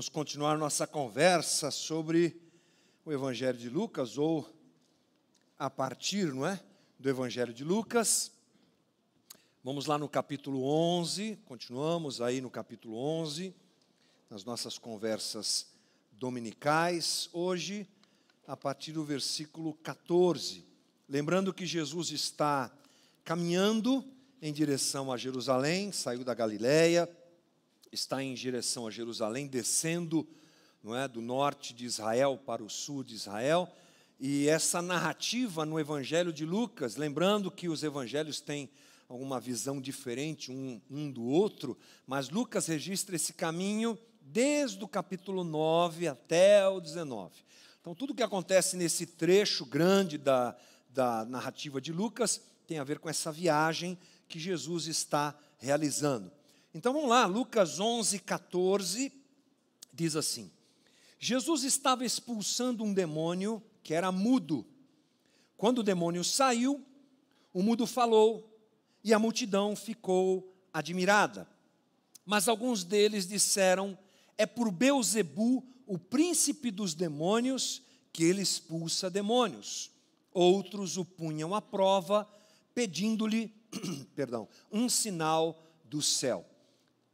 Vamos continuar nossa conversa sobre o Evangelho de Lucas, ou a partir, não é? Do Evangelho de Lucas. Vamos lá no capítulo 11, continuamos aí no capítulo 11, nas nossas conversas dominicais. Hoje, a partir do versículo 14. Lembrando que Jesus está caminhando em direção a Jerusalém, saiu da Galiléia está em direção a Jerusalém, descendo não é, do norte de Israel para o sul de Israel. E essa narrativa no Evangelho de Lucas, lembrando que os evangelhos têm alguma visão diferente um, um do outro, mas Lucas registra esse caminho desde o capítulo 9 até o 19. Então, tudo que acontece nesse trecho grande da, da narrativa de Lucas tem a ver com essa viagem que Jesus está realizando. Então vamos lá, Lucas 11, 14, diz assim: Jesus estava expulsando um demônio que era mudo. Quando o demônio saiu, o mudo falou e a multidão ficou admirada. Mas alguns deles disseram: É por Beuzebu, o príncipe dos demônios, que ele expulsa demônios. Outros o punham à prova, pedindo-lhe, perdão, um sinal do céu.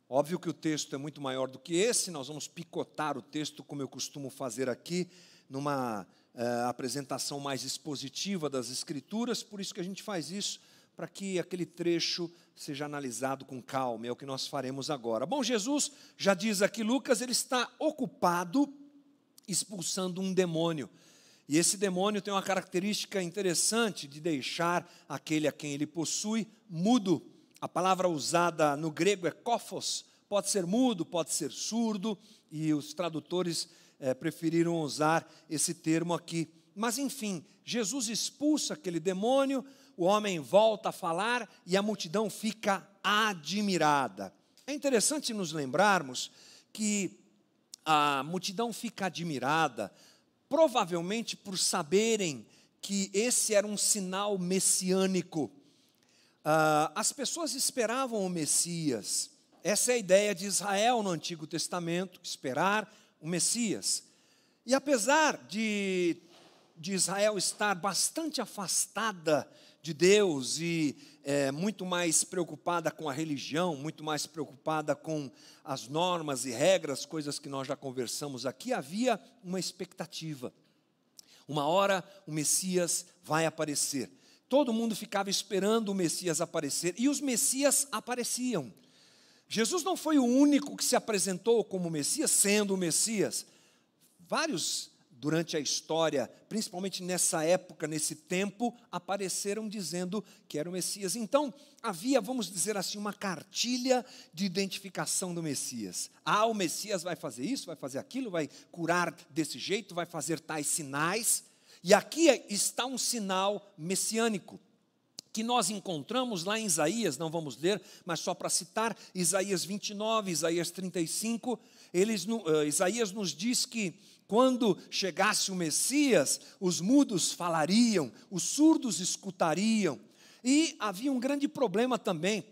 Óbvio que o texto é muito maior do que esse, nós vamos picotar o texto, como eu costumo fazer aqui, numa uh, apresentação mais expositiva das Escrituras, por isso que a gente faz isso, para que aquele trecho seja analisado com calma, é o que nós faremos agora. Bom, Jesus, já diz aqui Lucas, ele está ocupado expulsando um demônio. E esse demônio tem uma característica interessante de deixar aquele a quem ele possui mudo. A palavra usada no grego é kofos, pode ser mudo, pode ser surdo, e os tradutores é, preferiram usar esse termo aqui. Mas enfim, Jesus expulsa aquele demônio, o homem volta a falar e a multidão fica admirada. É interessante nos lembrarmos que a multidão fica admirada, provavelmente por saberem que esse era um sinal messiânico. Uh, as pessoas esperavam o Messias. Essa é a ideia de Israel no Antigo Testamento, esperar o Messias. E apesar de, de Israel estar bastante afastada de Deus e é, muito mais preocupada com a religião, muito mais preocupada com as normas e regras, coisas que nós já conversamos aqui, havia uma expectativa. Uma hora o Messias vai aparecer. Todo mundo ficava esperando o Messias aparecer e os Messias apareciam. Jesus não foi o único que se apresentou como Messias, sendo o Messias. Vários durante a história, principalmente nessa época, nesse tempo, apareceram dizendo que era o Messias. Então, havia, vamos dizer assim, uma cartilha de identificação do Messias. Ah, o Messias vai fazer isso, vai fazer aquilo, vai curar desse jeito, vai fazer tais sinais. E aqui está um sinal messiânico que nós encontramos lá em Isaías, não vamos ler, mas só para citar, Isaías 29, Isaías 35, eles, uh, Isaías nos diz que quando chegasse o Messias, os mudos falariam, os surdos escutariam. E havia um grande problema também,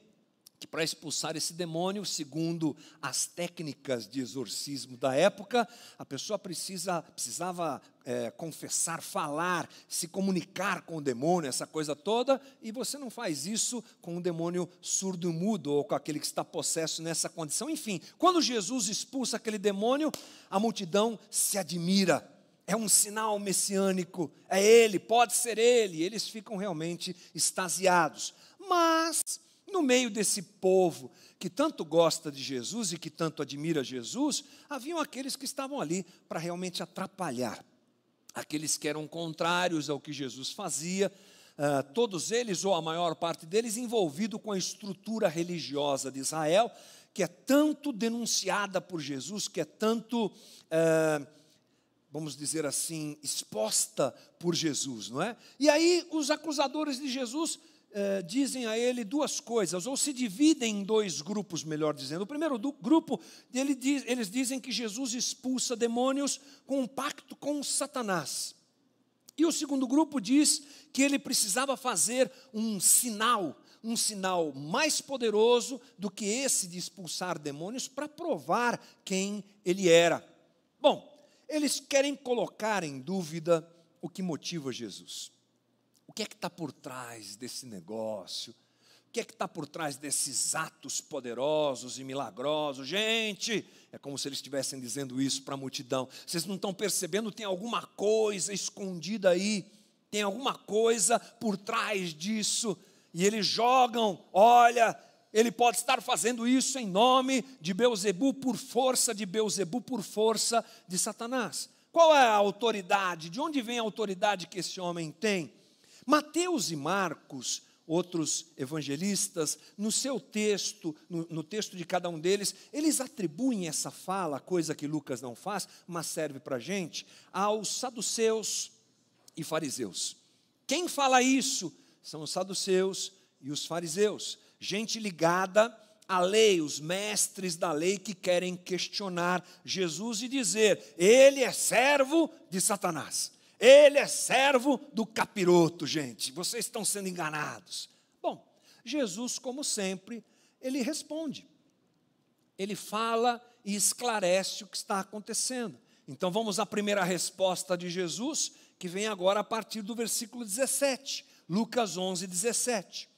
que para expulsar esse demônio, segundo as técnicas de exorcismo da época, a pessoa precisa, precisava é, confessar, falar, se comunicar com o demônio, essa coisa toda, e você não faz isso com um demônio surdo e mudo, ou com aquele que está possesso nessa condição. Enfim, quando Jesus expulsa aquele demônio, a multidão se admira. É um sinal messiânico, é ele, pode ser ele, eles ficam realmente extasiados. Mas no meio desse povo que tanto gosta de Jesus e que tanto admira Jesus, haviam aqueles que estavam ali para realmente atrapalhar, aqueles que eram contrários ao que Jesus fazia, uh, todos eles, ou a maior parte deles, envolvido com a estrutura religiosa de Israel, que é tanto denunciada por Jesus, que é tanto. Uh, vamos dizer assim, exposta por Jesus, não é? E aí os acusadores de Jesus eh, dizem a ele duas coisas, ou se dividem em dois grupos, melhor dizendo. O primeiro grupo, ele diz, eles dizem que Jesus expulsa demônios com um pacto com Satanás. E o segundo grupo diz que ele precisava fazer um sinal, um sinal mais poderoso do que esse de expulsar demônios para provar quem ele era. Bom, eles querem colocar em dúvida o que motiva Jesus. O que é que está por trás desse negócio? O que é que está por trás desses atos poderosos e milagrosos? Gente, é como se eles estivessem dizendo isso para a multidão. Vocês não estão percebendo? Tem alguma coisa escondida aí, tem alguma coisa por trás disso. E eles jogam, olha, ele pode estar fazendo isso em nome de Beuzebu, por força de Beuzebu, por força de Satanás. Qual é a autoridade? De onde vem a autoridade que esse homem tem? Mateus e Marcos, outros evangelistas, no seu texto, no, no, texto de cada um deles, eles atribuem essa fala, coisa que Lucas não faz, mas serve para a gente, aos saduceus e fariseus. Quem fala isso são os saduceus e os fariseus, gente ligada à lei, os mestres da lei que querem questionar Jesus e dizer: ele é servo de Satanás. Ele é servo do capiroto, gente. Vocês estão sendo enganados. Bom, Jesus, como sempre, ele responde. Ele fala e esclarece o que está acontecendo. Então vamos à primeira resposta de Jesus, que vem agora a partir do versículo 17, Lucas 11, 17.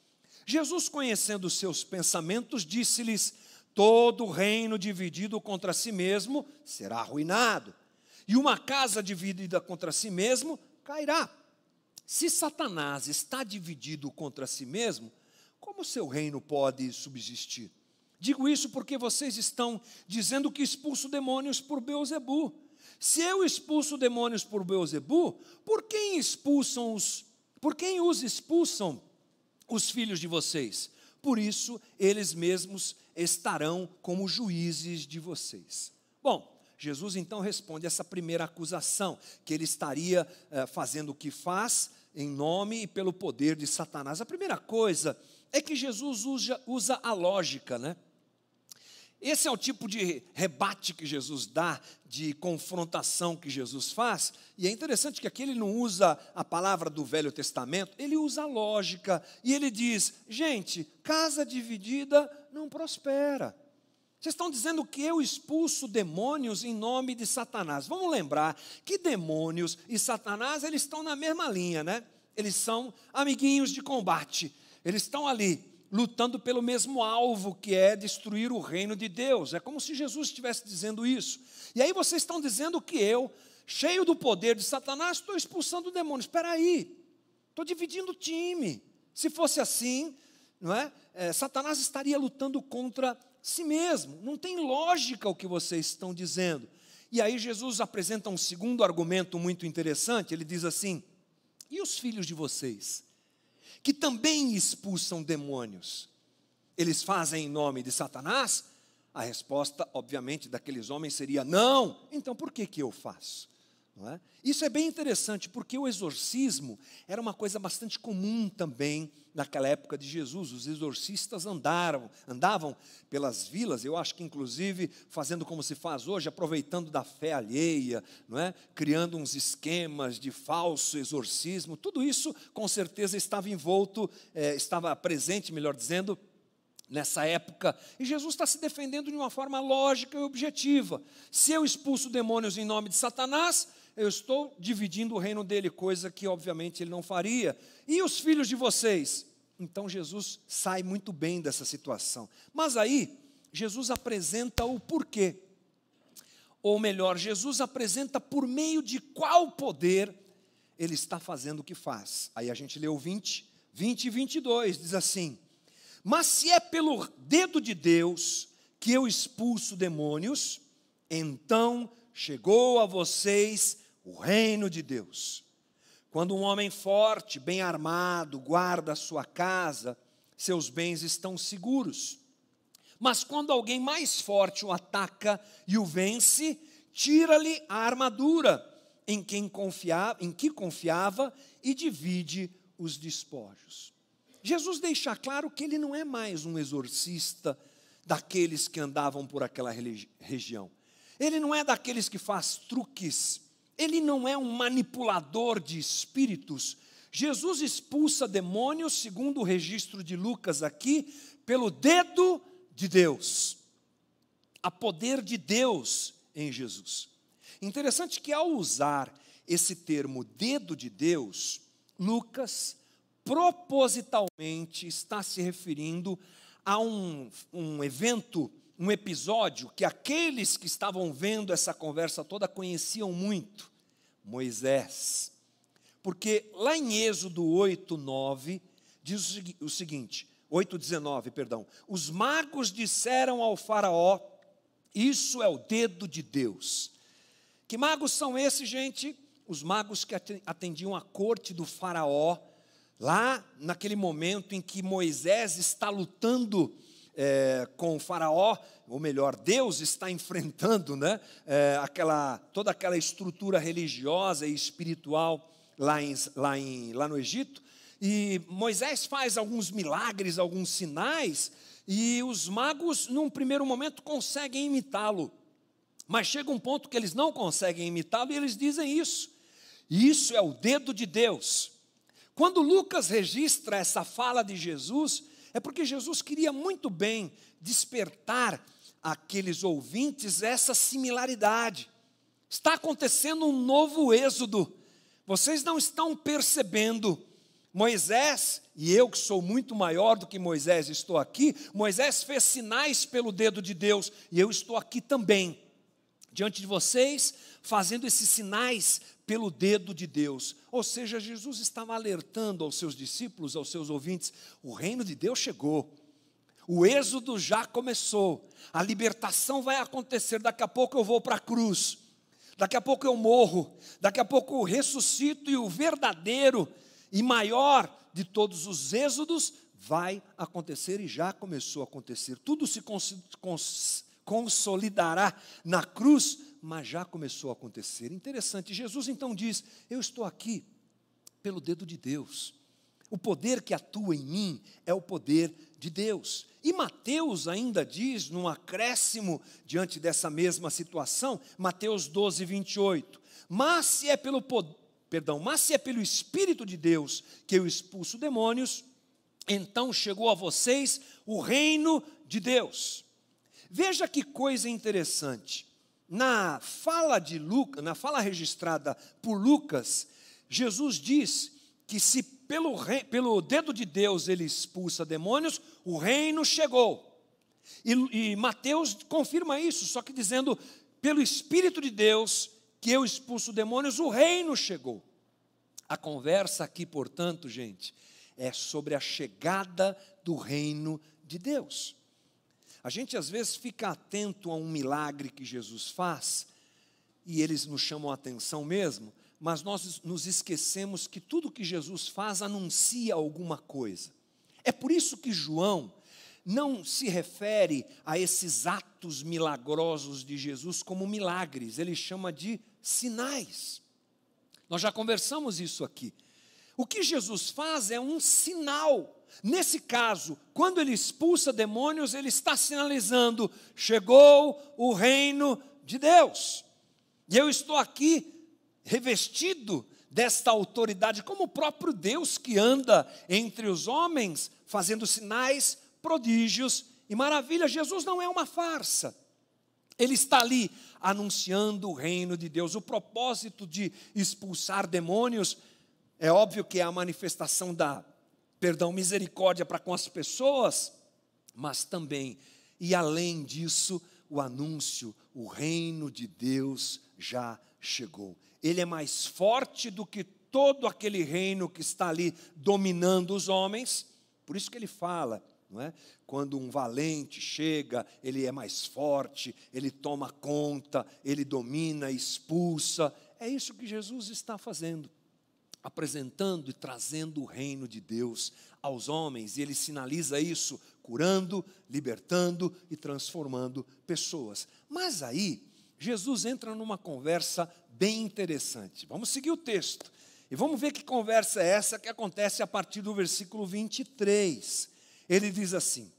Jesus, conhecendo os seus pensamentos, disse-lhes: Todo reino dividido contra si mesmo será arruinado e uma casa dividida contra si mesmo cairá. Se Satanás está dividido contra si mesmo, como seu reino pode subsistir? Digo isso porque vocês estão dizendo que expulso demônios por Beuzebu. Se eu expulso demônios por Beuzebu, por quem expulsam os por quem os expulsam os filhos de vocês? Por isso eles mesmos estarão como juízes de vocês. Bom, Jesus então responde essa primeira acusação, que ele estaria eh, fazendo o que faz em nome e pelo poder de Satanás. A primeira coisa é que Jesus usa, usa a lógica, né? Esse é o tipo de rebate que Jesus dá, de confrontação que Jesus faz, e é interessante que aqui ele não usa a palavra do Velho Testamento, ele usa a lógica, e ele diz: gente, casa dividida não prospera. Vocês estão dizendo que eu expulso demônios em nome de Satanás. Vamos lembrar que demônios e Satanás, eles estão na mesma linha, né? Eles são amiguinhos de combate. Eles estão ali lutando pelo mesmo alvo, que é destruir o reino de Deus. É como se Jesus estivesse dizendo isso. E aí vocês estão dizendo que eu, cheio do poder de Satanás, estou expulsando demônios. Espera aí, estou dividindo o time. Se fosse assim, não é? é? Satanás estaria lutando contra si mesmo. Não tem lógica o que vocês estão dizendo. E aí Jesus apresenta um segundo argumento muito interessante. Ele diz assim: E os filhos de vocês, que também expulsam demônios, eles fazem em nome de Satanás? A resposta, obviamente, daqueles homens seria: Não. Então por que, que eu faço? É? Isso é bem interessante, porque o exorcismo era uma coisa bastante comum também naquela época de Jesus. Os exorcistas andaram, andavam pelas vilas, eu acho que inclusive fazendo como se faz hoje, aproveitando da fé alheia, não é? criando uns esquemas de falso exorcismo. Tudo isso, com certeza, estava envolto, é, estava presente, melhor dizendo, nessa época. E Jesus está se defendendo de uma forma lógica e objetiva. Se eu expulso demônios em nome de Satanás, eu estou dividindo o reino dele, coisa que obviamente ele não faria. E os filhos de vocês? Então Jesus sai muito bem dessa situação. Mas aí, Jesus apresenta o porquê. Ou melhor, Jesus apresenta por meio de qual poder ele está fazendo o que faz. Aí a gente o 20, 20 e 22, diz assim: Mas se é pelo dedo de Deus que eu expulso demônios, então chegou a vocês o reino de Deus. Quando um homem forte, bem armado, guarda a sua casa, seus bens estão seguros. Mas quando alguém mais forte o ataca e o vence, tira-lhe a armadura em quem confiava, em que confiava e divide os despojos. Jesus deixa claro que ele não é mais um exorcista daqueles que andavam por aquela região. Ele não é daqueles que faz truques ele não é um manipulador de espíritos. Jesus expulsa demônios, segundo o registro de Lucas aqui, pelo dedo de Deus. Há poder de Deus em Jesus. Interessante que ao usar esse termo dedo de Deus, Lucas propositalmente está se referindo a um, um evento, um episódio que aqueles que estavam vendo essa conversa toda conheciam muito: Moisés. Porque lá em Êxodo 8, 9, diz o seguinte: 8, 19, perdão. Os magos disseram ao Faraó: Isso é o dedo de Deus. Que magos são esses, gente? Os magos que atendiam a corte do Faraó, lá naquele momento em que Moisés está lutando é, com o Faraó, ou melhor, Deus está enfrentando né, é, aquela, toda aquela estrutura religiosa e espiritual lá, em, lá, em, lá no Egito. E Moisés faz alguns milagres, alguns sinais, e os magos, num primeiro momento, conseguem imitá-lo. Mas chega um ponto que eles não conseguem imitá-lo e eles dizem isso. Isso é o dedo de Deus. Quando Lucas registra essa fala de Jesus, é porque Jesus queria muito bem despertar aqueles ouvintes essa similaridade. Está acontecendo um novo êxodo. Vocês não estão percebendo. Moisés, e eu que sou muito maior do que Moisés, estou aqui. Moisés fez sinais pelo dedo de Deus, e eu estou aqui também, diante de vocês, fazendo esses sinais pelo dedo de Deus. Ou seja, Jesus estava alertando aos seus discípulos, aos seus ouvintes: o reino de Deus chegou. O êxodo já começou. A libertação vai acontecer. Daqui a pouco eu vou para a cruz. Daqui a pouco eu morro. Daqui a pouco eu ressuscito e o verdadeiro e maior de todos os êxodos vai acontecer e já começou a acontecer. Tudo se cons consolidará na cruz, mas já começou a acontecer. Interessante, Jesus então diz: Eu estou aqui pelo dedo de Deus. O poder que atua em mim é o poder de Deus. E Mateus ainda diz, num acréscimo diante dessa mesma situação, Mateus 12, 28. Mas se é pelo perdão, mas se é pelo Espírito de Deus que eu expulso demônios, então chegou a vocês o reino de Deus. Veja que coisa interessante. Na fala de Lucas, na fala registrada por Lucas, Jesus diz que se pelo, rei, pelo dedo de Deus ele expulsa demônios, o reino chegou. E, e Mateus confirma isso, só que dizendo, pelo Espírito de Deus que eu expulso demônios, o reino chegou. A conversa aqui, portanto, gente, é sobre a chegada do reino de Deus. A gente às vezes fica atento a um milagre que Jesus faz, e eles nos chamam a atenção mesmo, mas nós nos esquecemos que tudo que Jesus faz anuncia alguma coisa. É por isso que João não se refere a esses atos milagrosos de Jesus como milagres, ele chama de sinais. Nós já conversamos isso aqui. O que Jesus faz é um sinal Nesse caso, quando ele expulsa demônios, ele está sinalizando: chegou o reino de Deus. E eu estou aqui revestido desta autoridade, como o próprio Deus que anda entre os homens, fazendo sinais, prodígios e maravilhas. Jesus não é uma farsa. Ele está ali anunciando o reino de Deus. O propósito de expulsar demônios é óbvio que é a manifestação da perdão, misericórdia para com as pessoas, mas também, e além disso, o anúncio: o reino de Deus já chegou. Ele é mais forte do que todo aquele reino que está ali dominando os homens. Por isso que ele fala, não é? Quando um valente chega, ele é mais forte, ele toma conta, ele domina, expulsa. É isso que Jesus está fazendo apresentando e trazendo o reino de Deus aos homens, e ele sinaliza isso curando, libertando e transformando pessoas. Mas aí, Jesus entra numa conversa bem interessante. Vamos seguir o texto e vamos ver que conversa é essa que acontece a partir do versículo 23. Ele diz assim: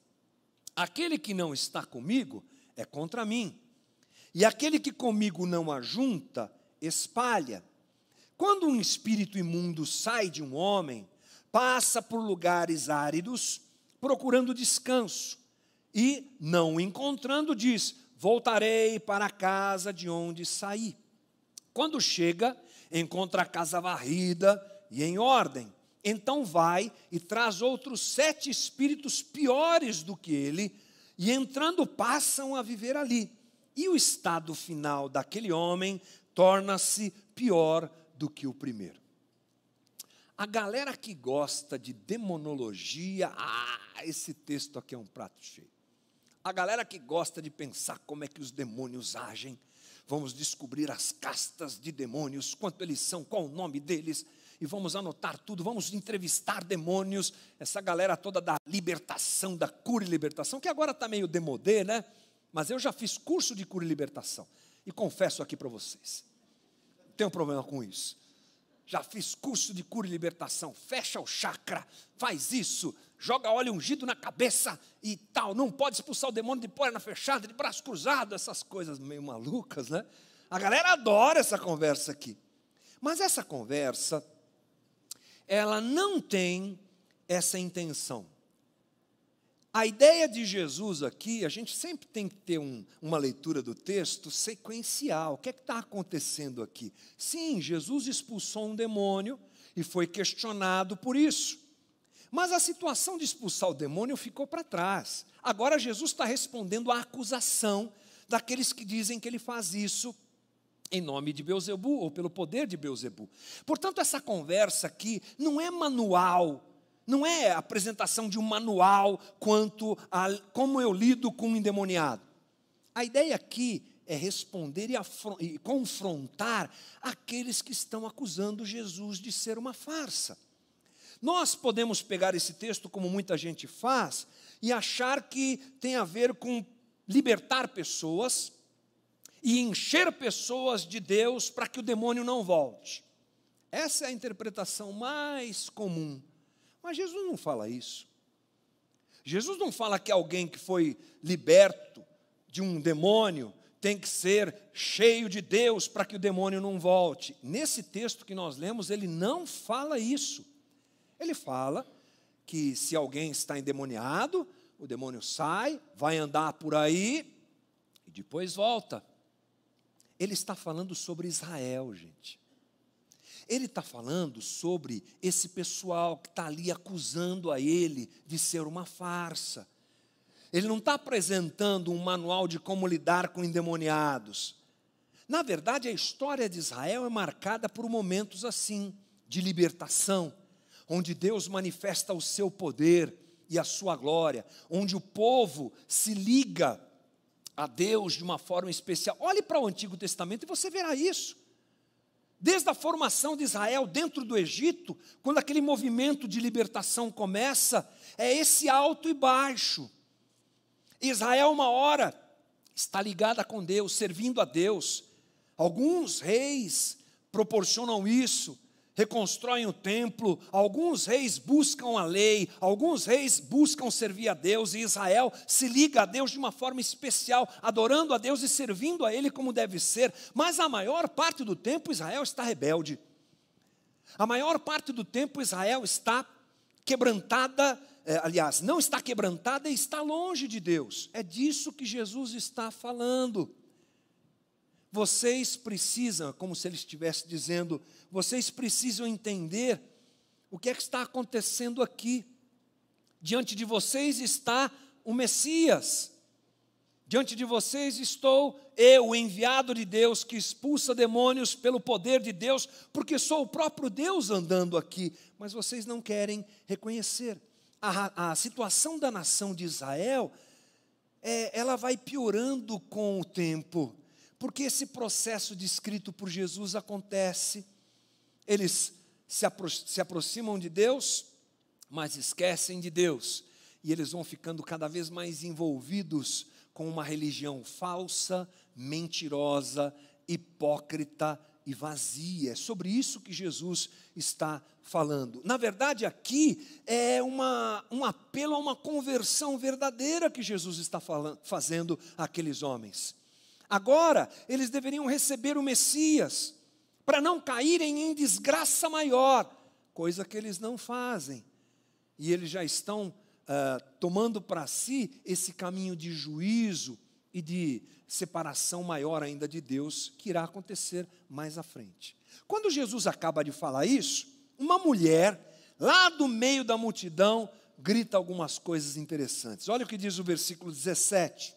Aquele que não está comigo é contra mim, e aquele que comigo não ajunta, espalha. Quando um espírito imundo sai de um homem, passa por lugares áridos, procurando descanso, e, não encontrando, diz: Voltarei para a casa de onde saí. Quando chega, encontra a casa varrida e em ordem. Então vai e traz outros sete espíritos piores do que ele, e entrando passam a viver ali. E o estado final daquele homem torna-se pior do que o primeiro. A galera que gosta de demonologia, ah, esse texto aqui é um prato cheio. A galera que gosta de pensar como é que os demônios agem, vamos descobrir as castas de demônios, quanto eles são, qual o nome deles, e vamos anotar tudo, vamos entrevistar demônios, essa galera toda da libertação, da cura e libertação, que agora está meio demodê, né? Mas eu já fiz curso de cura e libertação, e confesso aqui para vocês, tenho problema com isso já fiz curso de cura e libertação. Fecha o chakra, faz isso, joga óleo ungido na cabeça e tal. Não pode expulsar o demônio de porta fechada, de braço cruzado, essas coisas meio malucas, né? A galera adora essa conversa aqui. Mas essa conversa, ela não tem essa intenção. A ideia de Jesus aqui, a gente sempre tem que ter um, uma leitura do texto sequencial. O que é que está acontecendo aqui? Sim, Jesus expulsou um demônio e foi questionado por isso. Mas a situação de expulsar o demônio ficou para trás. Agora Jesus está respondendo à acusação daqueles que dizem que ele faz isso em nome de Beuzebu ou pelo poder de Beuzebu. Portanto, essa conversa aqui não é manual não é a apresentação de um manual quanto a como eu lido com um endemoniado. A ideia aqui é responder e, e confrontar aqueles que estão acusando Jesus de ser uma farsa. Nós podemos pegar esse texto, como muita gente faz, e achar que tem a ver com libertar pessoas e encher pessoas de Deus para que o demônio não volte. Essa é a interpretação mais comum mas Jesus não fala isso. Jesus não fala que alguém que foi liberto de um demônio tem que ser cheio de Deus para que o demônio não volte. Nesse texto que nós lemos, ele não fala isso. Ele fala que se alguém está endemoniado, o demônio sai, vai andar por aí e depois volta. Ele está falando sobre Israel, gente. Ele está falando sobre esse pessoal que está ali acusando a ele de ser uma farsa. Ele não está apresentando um manual de como lidar com endemoniados. Na verdade, a história de Israel é marcada por momentos assim, de libertação, onde Deus manifesta o seu poder e a sua glória, onde o povo se liga a Deus de uma forma especial. Olhe para o Antigo Testamento e você verá isso. Desde a formação de Israel dentro do Egito, quando aquele movimento de libertação começa, é esse alto e baixo. Israel, uma hora, está ligada com Deus, servindo a Deus. Alguns reis proporcionam isso, reconstroem o templo, alguns reis buscam a lei, alguns reis buscam servir a Deus, e Israel se liga a Deus de uma forma especial, adorando a Deus e servindo a Ele como deve ser, mas a maior parte do tempo Israel está rebelde. A maior parte do tempo Israel está quebrantada, é, aliás, não está quebrantada e está longe de Deus. É disso que Jesus está falando. Vocês precisam, como se ele estivesse dizendo, vocês precisam entender o que é que está acontecendo aqui. Diante de vocês está o Messias. Diante de vocês estou eu, o enviado de Deus, que expulsa demônios pelo poder de Deus, porque sou o próprio Deus andando aqui. Mas vocês não querem reconhecer. A, a situação da nação de Israel, é, ela vai piorando com o tempo porque esse processo descrito por Jesus acontece. Eles se, apro se aproximam de Deus, mas esquecem de Deus. E eles vão ficando cada vez mais envolvidos com uma religião falsa, mentirosa, hipócrita e vazia. É sobre isso que Jesus está falando. Na verdade, aqui é uma, um apelo a uma conversão verdadeira que Jesus está falando, fazendo àqueles homens. Agora, eles deveriam receber o Messias, para não caírem em desgraça maior, coisa que eles não fazem. E eles já estão uh, tomando para si esse caminho de juízo e de separação maior ainda de Deus, que irá acontecer mais à frente. Quando Jesus acaba de falar isso, uma mulher, lá do meio da multidão, grita algumas coisas interessantes. Olha o que diz o versículo 17.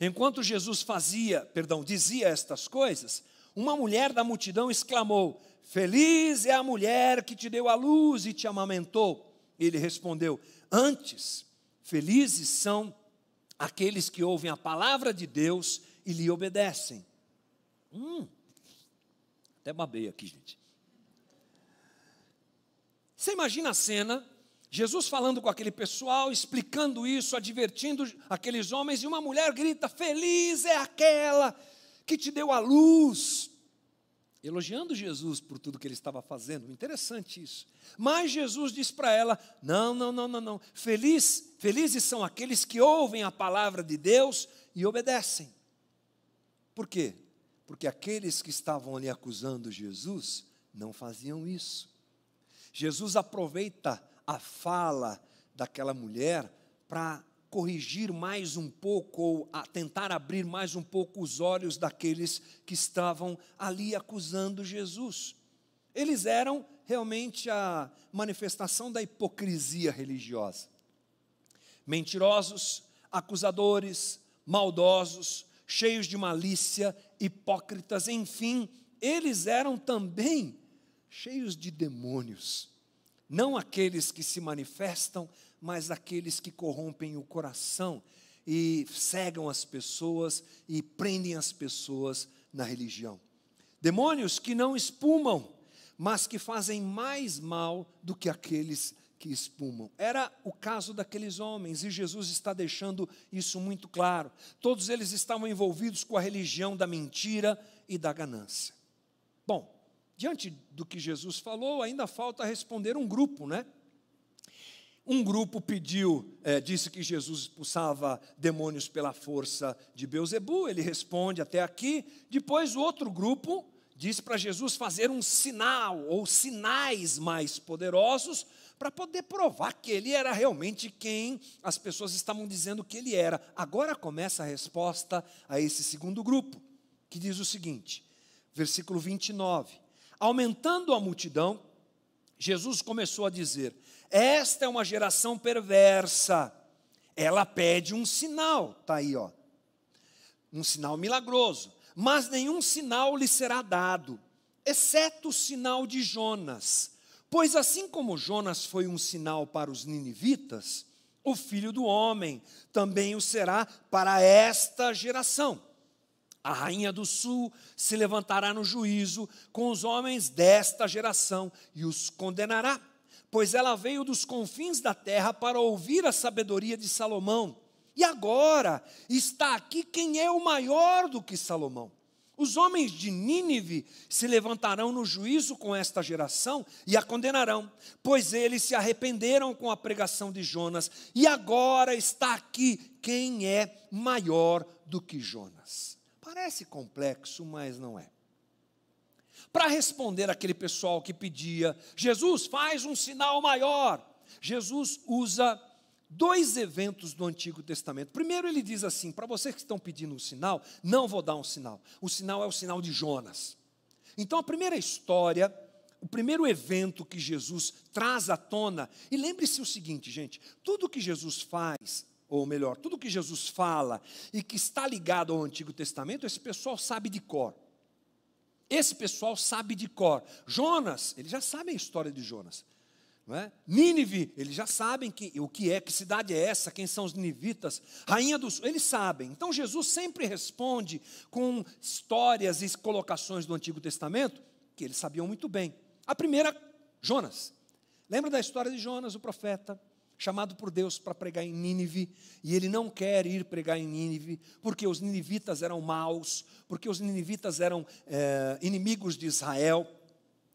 Enquanto Jesus fazia, perdão, dizia estas coisas, uma mulher da multidão exclamou: Feliz é a mulher que te deu a luz e te amamentou. Ele respondeu: Antes, felizes são aqueles que ouvem a palavra de Deus e lhe obedecem. Hum, até babei aqui, gente. Você imagina a cena, Jesus falando com aquele pessoal, explicando isso, advertindo aqueles homens, e uma mulher grita: Feliz é aquela que te deu a luz. Elogiando Jesus por tudo que ele estava fazendo, interessante isso. Mas Jesus diz para ela: Não, não, não, não, não. Feliz, felizes são aqueles que ouvem a palavra de Deus e obedecem. Por quê? Porque aqueles que estavam ali acusando Jesus não faziam isso. Jesus aproveita a fala daquela mulher para corrigir mais um pouco, ou tentar abrir mais um pouco os olhos daqueles que estavam ali acusando Jesus. Eles eram realmente a manifestação da hipocrisia religiosa. Mentirosos, acusadores, maldosos, cheios de malícia, hipócritas, enfim, eles eram também cheios de demônios. Não aqueles que se manifestam, mas aqueles que corrompem o coração e cegam as pessoas e prendem as pessoas na religião. Demônios que não espumam, mas que fazem mais mal do que aqueles que espumam. Era o caso daqueles homens e Jesus está deixando isso muito claro. Todos eles estavam envolvidos com a religião da mentira e da ganância. Bom, diante do que Jesus falou, ainda falta responder um grupo, né? Um grupo pediu, é, disse que Jesus expulsava demônios pela força de Beuzebu, ele responde até aqui. Depois o outro grupo disse para Jesus fazer um sinal ou sinais mais poderosos para poder provar que ele era realmente quem as pessoas estavam dizendo que ele era. Agora começa a resposta a esse segundo grupo, que diz o seguinte, versículo 29. Aumentando a multidão, Jesus começou a dizer: esta é uma geração perversa. Ela pede um sinal, está aí, ó. Um sinal milagroso. Mas nenhum sinal lhe será dado, exceto o sinal de Jonas. Pois assim como Jonas foi um sinal para os ninivitas, o filho do homem também o será para esta geração. A rainha do sul se levantará no juízo com os homens desta geração e os condenará pois ela veio dos confins da terra para ouvir a sabedoria de Salomão. E agora está aqui quem é o maior do que Salomão. Os homens de Nínive se levantarão no juízo com esta geração e a condenarão, pois eles se arrependeram com a pregação de Jonas, e agora está aqui quem é maior do que Jonas. Parece complexo, mas não é para responder aquele pessoal que pedia: Jesus, faz um sinal maior. Jesus usa dois eventos do Antigo Testamento. Primeiro, ele diz assim: para vocês que estão pedindo um sinal, não vou dar um sinal. O sinal é o sinal de Jonas. Então, a primeira história, o primeiro evento que Jesus traz à tona, e lembre-se o seguinte, gente: tudo que Jesus faz, ou melhor, tudo que Jesus fala e que está ligado ao Antigo Testamento, esse pessoal sabe de cor. Esse pessoal sabe de cor. Jonas, eles já sabem a história de Jonas. Não é? Nínive, eles já sabem que, o que é, que cidade é essa, quem são os ninivitas, rainha dos. Eles sabem. Então Jesus sempre responde com histórias e colocações do Antigo Testamento que eles sabiam muito bem. A primeira, Jonas. Lembra da história de Jonas, o profeta? Chamado por Deus para pregar em Nínive, e ele não quer ir pregar em Nínive, porque os ninivitas eram maus, porque os ninivitas eram é, inimigos de Israel.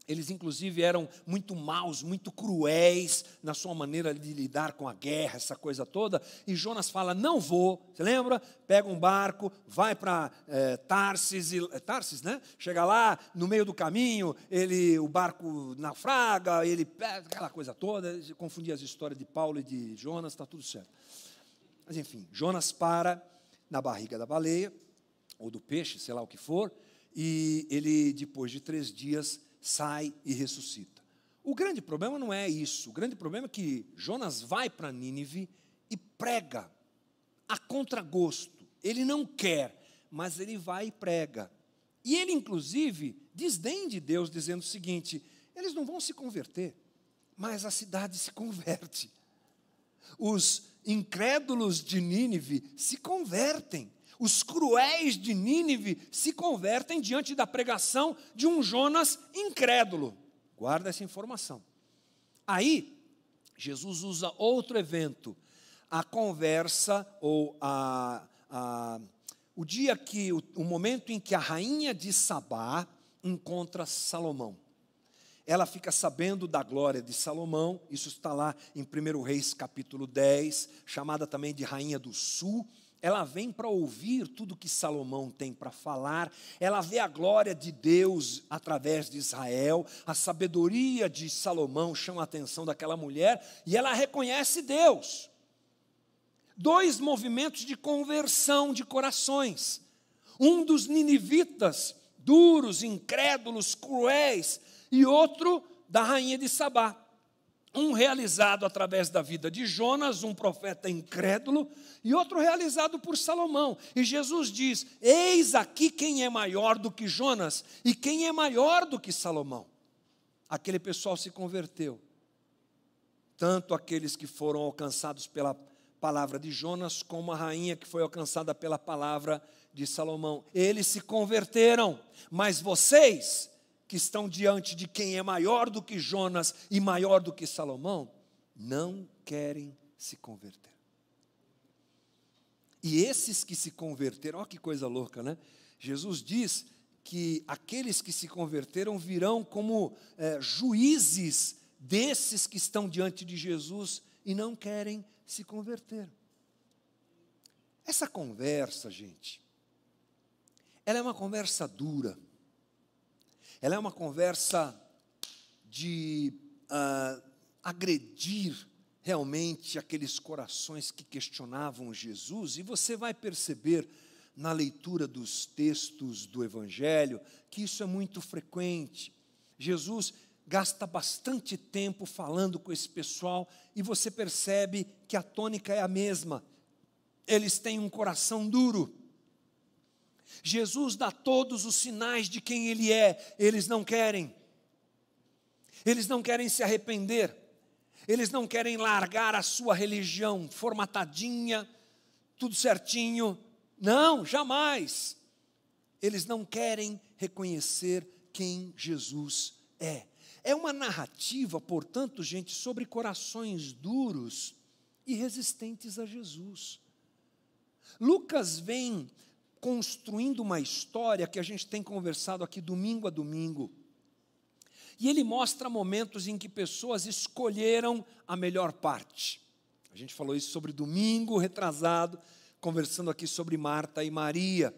Eles, inclusive, eram muito maus, muito cruéis na sua maneira de lidar com a guerra, essa coisa toda. E Jonas fala: Não vou. Você lembra? Pega um barco, vai para é, Tarsis, e, é, Tarsis, né? Chega lá, no meio do caminho, ele, o barco naufraga, ele pega aquela coisa toda. Confundir as histórias de Paulo e de Jonas, está tudo certo. Mas, enfim, Jonas para na barriga da baleia, ou do peixe, sei lá o que for, e ele, depois de três dias, sai e ressuscita. O grande problema não é isso. O grande problema é que Jonas vai para Nínive e prega a contragosto. Ele não quer, mas ele vai e prega. E ele, inclusive, desdém de Deus, dizendo o seguinte: eles não vão se converter, mas a cidade se converte. Os incrédulos de Nínive se convertem os cruéis de Nínive se convertem diante da pregação de um Jonas incrédulo. Guarda essa informação. Aí, Jesus usa outro evento, a conversa ou a, a o dia que, o, o momento em que a rainha de Sabá encontra Salomão. Ela fica sabendo da glória de Salomão, isso está lá em 1 Reis capítulo 10, chamada também de Rainha do Sul, ela vem para ouvir tudo que Salomão tem para falar, ela vê a glória de Deus através de Israel, a sabedoria de Salomão chama a atenção daquela mulher e ela reconhece Deus. Dois movimentos de conversão de corações. Um dos ninivitas, duros, incrédulos, cruéis, e outro da rainha de Sabá um realizado através da vida de Jonas, um profeta incrédulo, e outro realizado por Salomão. E Jesus diz: Eis aqui quem é maior do que Jonas e quem é maior do que Salomão. Aquele pessoal se converteu. Tanto aqueles que foram alcançados pela palavra de Jonas, como a rainha que foi alcançada pela palavra de Salomão. Eles se converteram, mas vocês que estão diante de quem é maior do que Jonas e maior do que Salomão, não querem se converter. E esses que se converteram, olha que coisa louca, né? Jesus diz que aqueles que se converteram virão como é, juízes desses que estão diante de Jesus e não querem se converter. Essa conversa, gente, ela é uma conversa dura. Ela é uma conversa de uh, agredir realmente aqueles corações que questionavam Jesus, e você vai perceber na leitura dos textos do Evangelho que isso é muito frequente. Jesus gasta bastante tempo falando com esse pessoal e você percebe que a tônica é a mesma. Eles têm um coração duro. Jesus dá todos os sinais de quem Ele é, eles não querem. Eles não querem se arrepender, eles não querem largar a sua religião formatadinha, tudo certinho. Não, jamais. Eles não querem reconhecer quem Jesus é. É uma narrativa, portanto, gente, sobre corações duros e resistentes a Jesus. Lucas vem construindo uma história que a gente tem conversado aqui domingo a domingo. E ele mostra momentos em que pessoas escolheram a melhor parte. A gente falou isso sobre domingo retrasado, conversando aqui sobre Marta e Maria.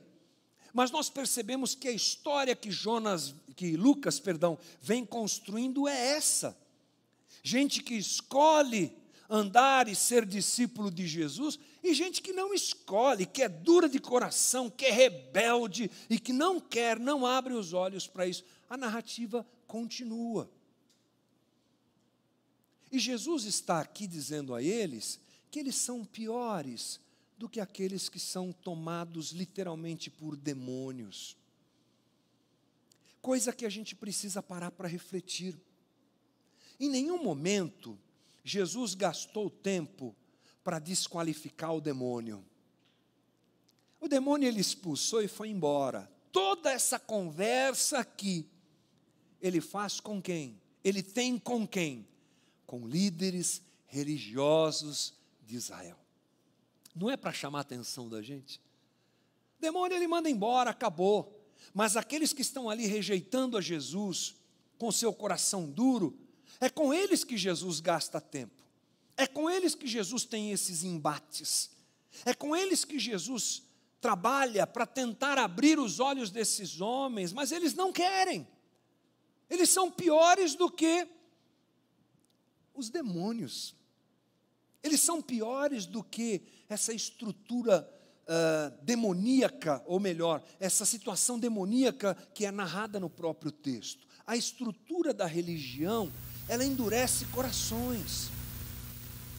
Mas nós percebemos que a história que Jonas, que Lucas, perdão, vem construindo é essa. Gente que escolhe andar e ser discípulo de Jesus, e gente que não escolhe, que é dura de coração, que é rebelde e que não quer, não abre os olhos para isso. A narrativa continua. E Jesus está aqui dizendo a eles que eles são piores do que aqueles que são tomados literalmente por demônios. Coisa que a gente precisa parar para refletir. Em nenhum momento Jesus gastou tempo para desqualificar o demônio. O demônio ele expulsou e foi embora. Toda essa conversa aqui, ele faz com quem? Ele tem com quem? Com líderes religiosos de Israel. Não é para chamar a atenção da gente. O demônio ele manda embora, acabou. Mas aqueles que estão ali rejeitando a Jesus, com seu coração duro, é com eles que Jesus gasta tempo. É com eles que Jesus tem esses embates. É com eles que Jesus trabalha para tentar abrir os olhos desses homens, mas eles não querem. Eles são piores do que os demônios. Eles são piores do que essa estrutura uh, demoníaca, ou melhor, essa situação demoníaca que é narrada no próprio texto. A estrutura da religião, ela endurece corações.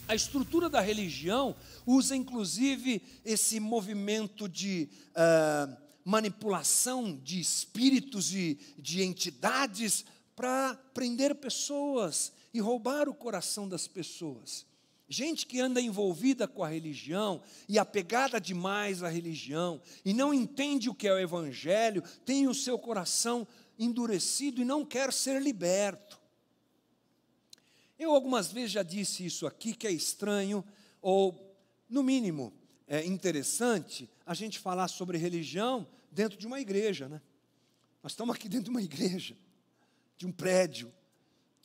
A estrutura da religião usa inclusive esse movimento de uh, manipulação de espíritos e de entidades para prender pessoas e roubar o coração das pessoas. Gente que anda envolvida com a religião e apegada demais à religião e não entende o que é o Evangelho, tem o seu coração endurecido e não quer ser liberto. Eu algumas vezes já disse isso aqui, que é estranho, ou, no mínimo, é interessante a gente falar sobre religião dentro de uma igreja, né? Nós estamos aqui dentro de uma igreja, de um prédio,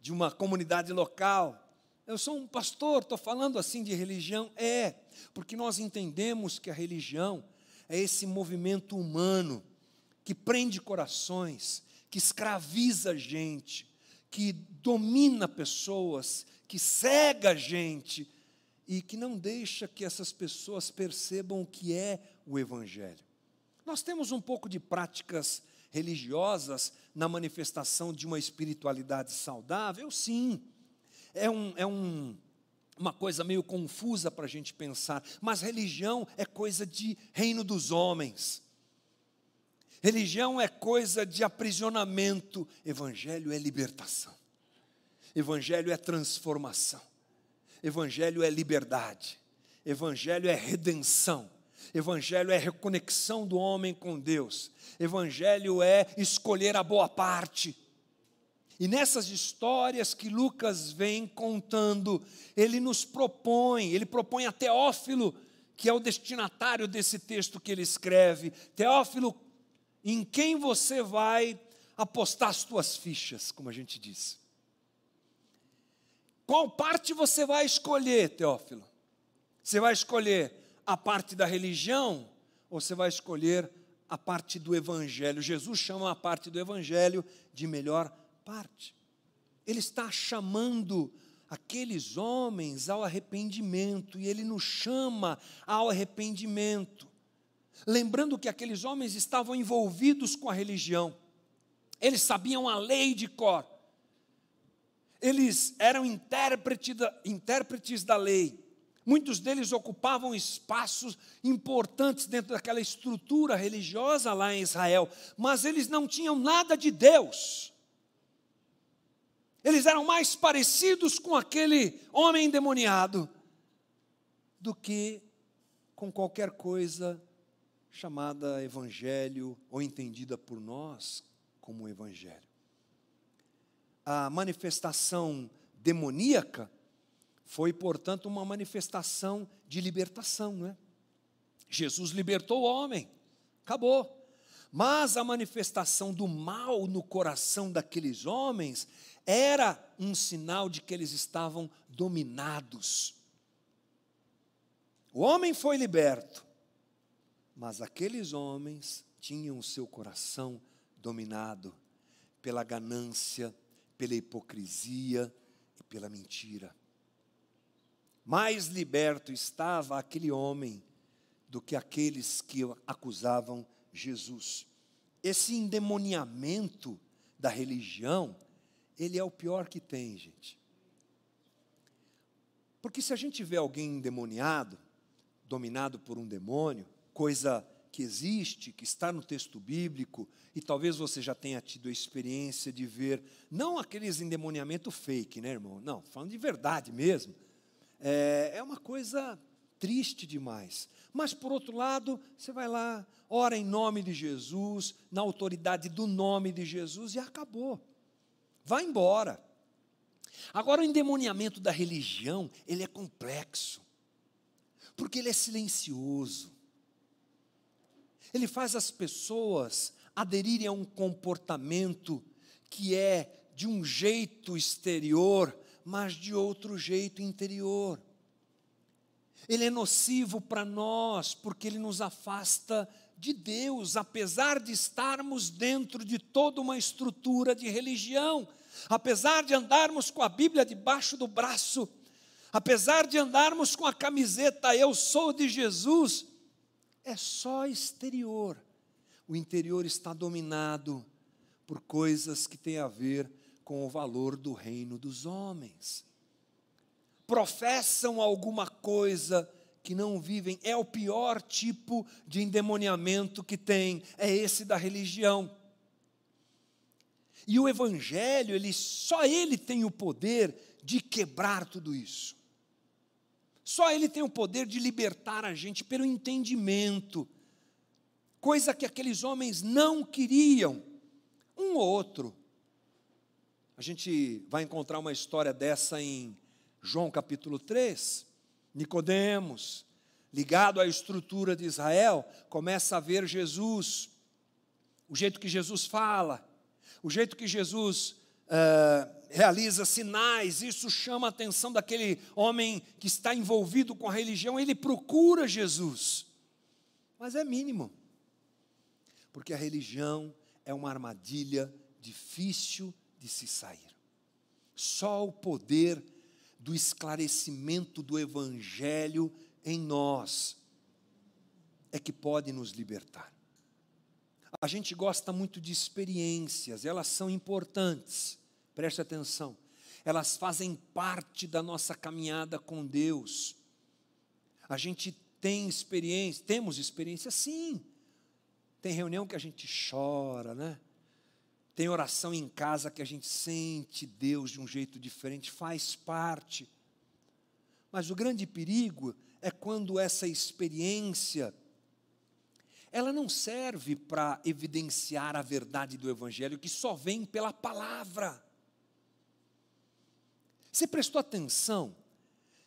de uma comunidade local. Eu sou um pastor, estou falando assim de religião? É, porque nós entendemos que a religião é esse movimento humano que prende corações, que escraviza a gente, que domina pessoas, que cega a gente e que não deixa que essas pessoas percebam o que é o Evangelho. Nós temos um pouco de práticas religiosas na manifestação de uma espiritualidade saudável? Sim. É, um, é um, uma coisa meio confusa para a gente pensar, mas religião é coisa de reino dos homens. Religião é coisa de aprisionamento, evangelho é libertação. Evangelho é transformação. Evangelho é liberdade. Evangelho é redenção. Evangelho é reconexão do homem com Deus. Evangelho é escolher a boa parte. E nessas histórias que Lucas vem contando, ele nos propõe, ele propõe a Teófilo, que é o destinatário desse texto que ele escreve. Teófilo, em quem você vai apostar as tuas fichas, como a gente diz. Qual parte você vai escolher, Teófilo? Você vai escolher a parte da religião ou você vai escolher a parte do evangelho? Jesus chama a parte do evangelho de melhor parte. Ele está chamando aqueles homens ao arrependimento e ele nos chama ao arrependimento. Lembrando que aqueles homens estavam envolvidos com a religião, eles sabiam a lei de cor, eles eram intérprete da, intérpretes da lei, muitos deles ocupavam espaços importantes dentro daquela estrutura religiosa lá em Israel, mas eles não tinham nada de Deus. Eles eram mais parecidos com aquele homem endemoniado do que com qualquer coisa chamada evangelho ou entendida por nós como evangelho. A manifestação demoníaca foi, portanto, uma manifestação de libertação, não é? Jesus libertou o homem, acabou. Mas a manifestação do mal no coração daqueles homens era um sinal de que eles estavam dominados. O homem foi liberto, mas aqueles homens tinham o seu coração dominado pela ganância, pela hipocrisia e pela mentira. Mais liberto estava aquele homem do que aqueles que acusavam Jesus. Esse endemoniamento da religião, ele é o pior que tem, gente. Porque se a gente vê alguém endemoniado, dominado por um demônio, coisa que existe, que está no texto bíblico, e talvez você já tenha tido a experiência de ver, não aqueles endemoniamento fake, né, irmão? Não, falando de verdade mesmo. É, é uma coisa triste demais. Mas, por outro lado, você vai lá, ora em nome de Jesus, na autoridade do nome de Jesus, e acabou. Vai embora. Agora, o endemoniamento da religião, ele é complexo, porque ele é silencioso ele faz as pessoas aderirem a um comportamento que é de um jeito exterior, mas de outro jeito interior. Ele é nocivo para nós, porque ele nos afasta de Deus, apesar de estarmos dentro de toda uma estrutura de religião, apesar de andarmos com a Bíblia debaixo do braço, apesar de andarmos com a camiseta Eu sou de Jesus, é só exterior. O interior está dominado por coisas que têm a ver com o valor do reino dos homens. Professam alguma coisa que não vivem, é o pior tipo de endemoniamento que tem, é esse da religião. E o evangelho, ele só ele tem o poder de quebrar tudo isso. Só ele tem o poder de libertar a gente pelo entendimento, coisa que aqueles homens não queriam. Um ou outro. A gente vai encontrar uma história dessa em João capítulo 3. Nicodemos, ligado à estrutura de Israel, começa a ver Jesus, o jeito que Jesus fala, o jeito que Jesus uh, realiza sinais, isso chama a atenção daquele homem que está envolvido com a religião, ele procura Jesus, mas é mínimo, porque a religião é uma armadilha difícil de se sair. Só o poder do esclarecimento do Evangelho em nós é que pode nos libertar. A gente gosta muito de experiências, elas são importantes, preste atenção, elas fazem parte da nossa caminhada com Deus. A gente tem experiência, temos experiência, sim, tem reunião que a gente chora, né? Tem oração em casa que a gente sente Deus de um jeito diferente, faz parte. Mas o grande perigo é quando essa experiência ela não serve para evidenciar a verdade do evangelho que só vem pela palavra. Você prestou atenção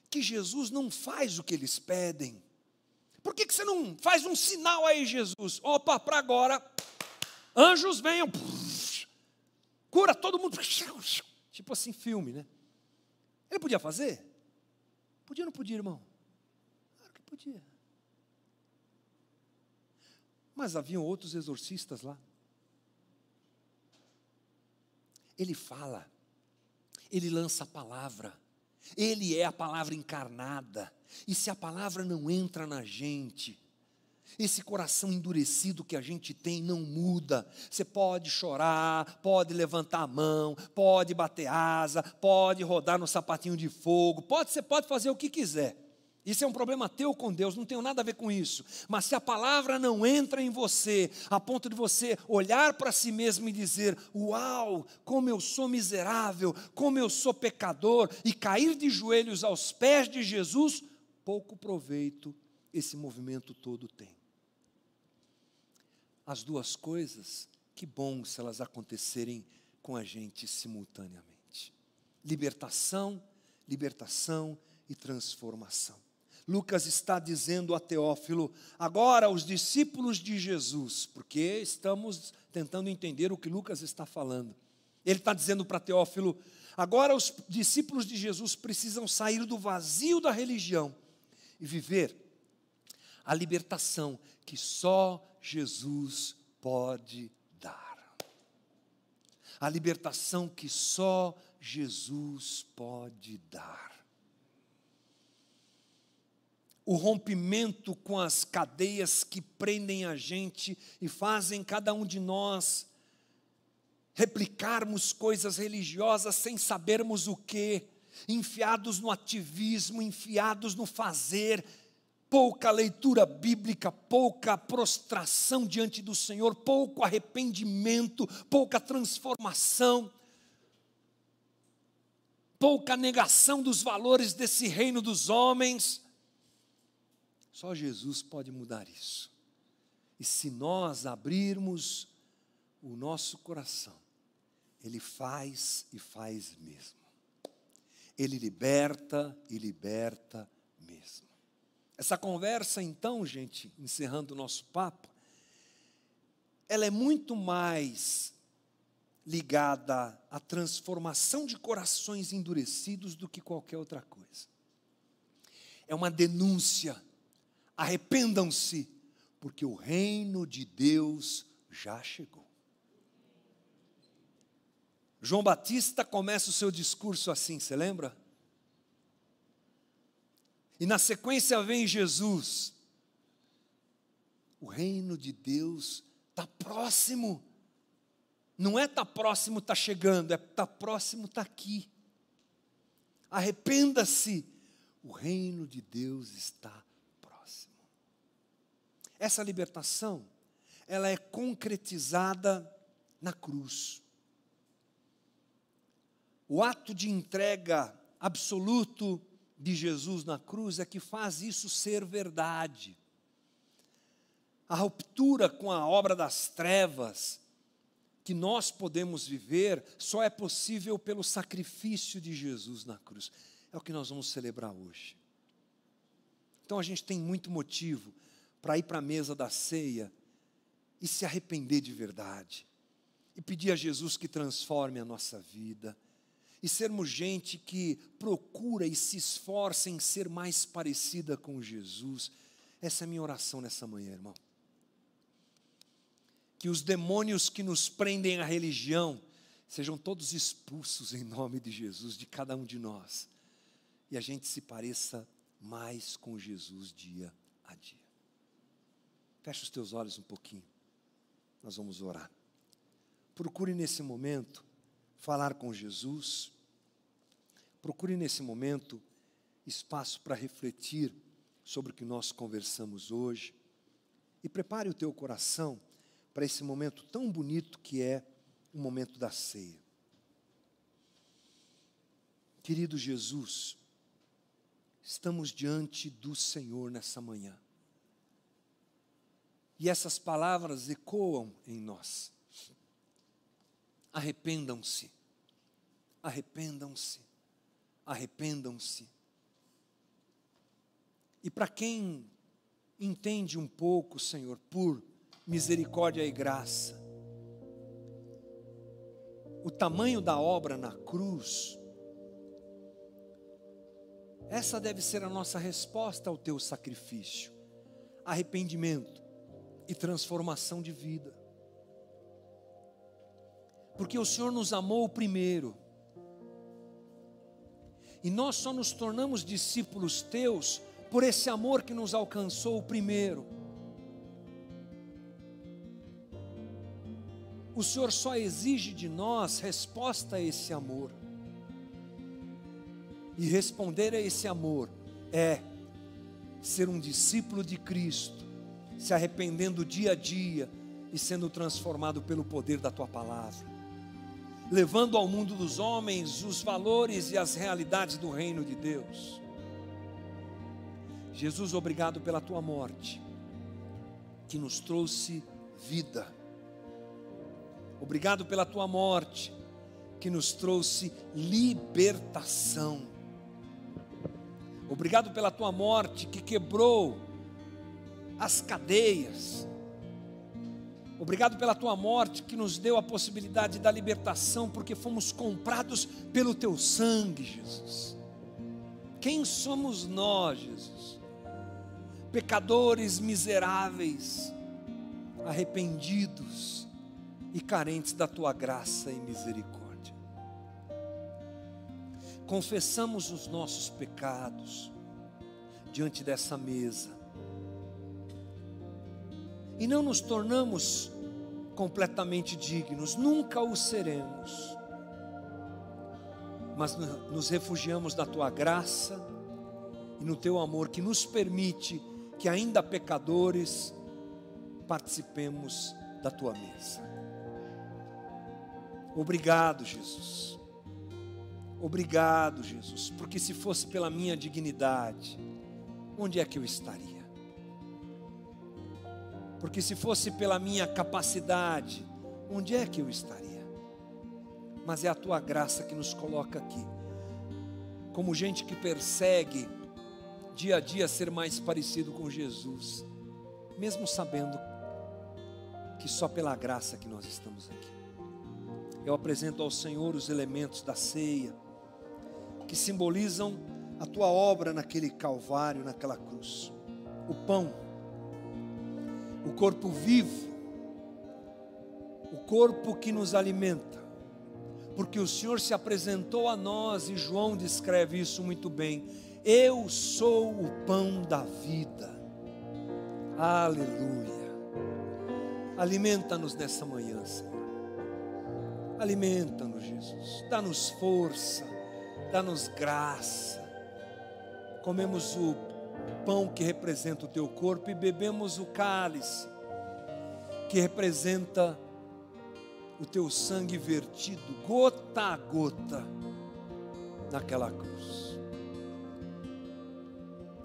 que Jesus não faz o que eles pedem? Por que, que você não faz um sinal aí, Jesus? Opa, para agora, anjos venham, cura todo mundo, tipo assim, filme, né? Ele podia fazer? Podia ou não podia, irmão? Claro que podia. Mas haviam outros exorcistas lá. Ele fala, ele lança a palavra, ele é a palavra encarnada. E se a palavra não entra na gente, esse coração endurecido que a gente tem não muda. Você pode chorar, pode levantar a mão, pode bater asa, pode rodar no sapatinho de fogo, pode, você pode fazer o que quiser. Isso é um problema teu com Deus, não tem nada a ver com isso. Mas se a palavra não entra em você, a ponto de você olhar para si mesmo e dizer: Uau, como eu sou miserável, como eu sou pecador, e cair de joelhos aos pés de Jesus, pouco proveito esse movimento todo tem. As duas coisas, que bom se elas acontecerem com a gente simultaneamente. Libertação, libertação e transformação. Lucas está dizendo a Teófilo, agora os discípulos de Jesus, porque estamos tentando entender o que Lucas está falando. Ele está dizendo para Teófilo, agora os discípulos de Jesus precisam sair do vazio da religião e viver a libertação que só Jesus pode dar. A libertação que só Jesus pode dar o rompimento com as cadeias que prendem a gente e fazem cada um de nós replicarmos coisas religiosas sem sabermos o que, enfiados no ativismo, enfiados no fazer, pouca leitura bíblica, pouca prostração diante do Senhor, pouco arrependimento, pouca transformação, pouca negação dos valores desse reino dos homens só Jesus pode mudar isso. E se nós abrirmos o nosso coração, Ele faz e faz mesmo. Ele liberta e liberta mesmo. Essa conversa, então, gente, encerrando o nosso papo, ela é muito mais ligada à transformação de corações endurecidos do que qualquer outra coisa. É uma denúncia. Arrependam-se, porque o reino de Deus já chegou. João Batista começa o seu discurso assim, você lembra? E na sequência vem Jesus. O reino de Deus está próximo. Não é está próximo, está chegando, é está próximo, está aqui. Arrependa-se, o reino de Deus está. Essa libertação, ela é concretizada na cruz. O ato de entrega absoluto de Jesus na cruz é que faz isso ser verdade. A ruptura com a obra das trevas, que nós podemos viver só é possível pelo sacrifício de Jesus na cruz. É o que nós vamos celebrar hoje. Então a gente tem muito motivo para ir para a mesa da ceia e se arrepender de verdade, e pedir a Jesus que transforme a nossa vida, e sermos gente que procura e se esforça em ser mais parecida com Jesus. Essa é a minha oração nessa manhã, irmão que os demônios que nos prendem à religião sejam todos expulsos em nome de Jesus, de cada um de nós, e a gente se pareça mais com Jesus dia a dia. Feche os teus olhos um pouquinho, nós vamos orar. Procure nesse momento falar com Jesus, procure nesse momento espaço para refletir sobre o que nós conversamos hoje, e prepare o teu coração para esse momento tão bonito que é o momento da ceia. Querido Jesus, estamos diante do Senhor nessa manhã. E essas palavras ecoam em nós. Arrependam-se, arrependam-se, arrependam-se. E para quem entende um pouco, Senhor, por misericórdia e graça. O tamanho da obra na cruz, essa deve ser a nossa resposta ao teu sacrifício: arrependimento e transformação de vida. Porque o Senhor nos amou primeiro, e nós só nos tornamos discípulos teus por esse amor que nos alcançou primeiro. O Senhor só exige de nós resposta a esse amor. E responder a esse amor é ser um discípulo de Cristo, se arrependendo dia a dia e sendo transformado pelo poder da tua palavra, levando ao mundo dos homens os valores e as realidades do reino de Deus. Jesus, obrigado pela tua morte, que nos trouxe vida Obrigado pela tua morte, que nos trouxe libertação. Obrigado pela tua morte, que quebrou as cadeias. Obrigado pela tua morte, que nos deu a possibilidade da libertação, porque fomos comprados pelo teu sangue, Jesus. Quem somos nós, Jesus? Pecadores miseráveis, arrependidos e carentes da tua graça e misericórdia. Confessamos os nossos pecados diante dessa mesa e não nos tornamos completamente dignos, nunca o seremos, mas nos refugiamos na tua graça e no teu amor que nos permite que, ainda pecadores, participemos da tua mesa. Obrigado, Jesus. Obrigado, Jesus, porque se fosse pela minha dignidade, onde é que eu estaria? Porque se fosse pela minha capacidade, onde é que eu estaria? Mas é a tua graça que nos coloca aqui, como gente que persegue dia a dia ser mais parecido com Jesus, mesmo sabendo que só pela graça que nós estamos aqui. eu apresento ao Senhor os elementos da ceia, que simbolizam a tua obra naquele Calvário, naquela cruz. O pão, o corpo vivo, o corpo que nos alimenta, porque o Senhor se apresentou a nós e João descreve isso muito bem. Eu sou o pão da vida. Aleluia. Alimenta-nos nessa manhã, Senhor. Alimenta-nos, Jesus. Dá-nos força, dá-nos graça. Comemos o pão que representa o teu corpo e bebemos o cálice que representa o teu sangue vertido gota a gota naquela cruz.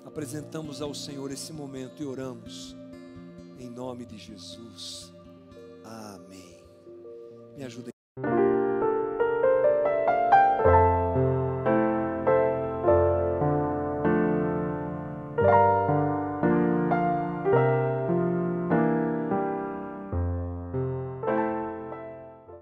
Apresentamos ao Senhor esse momento e oramos em nome de Jesus. Amém. Me ajuda.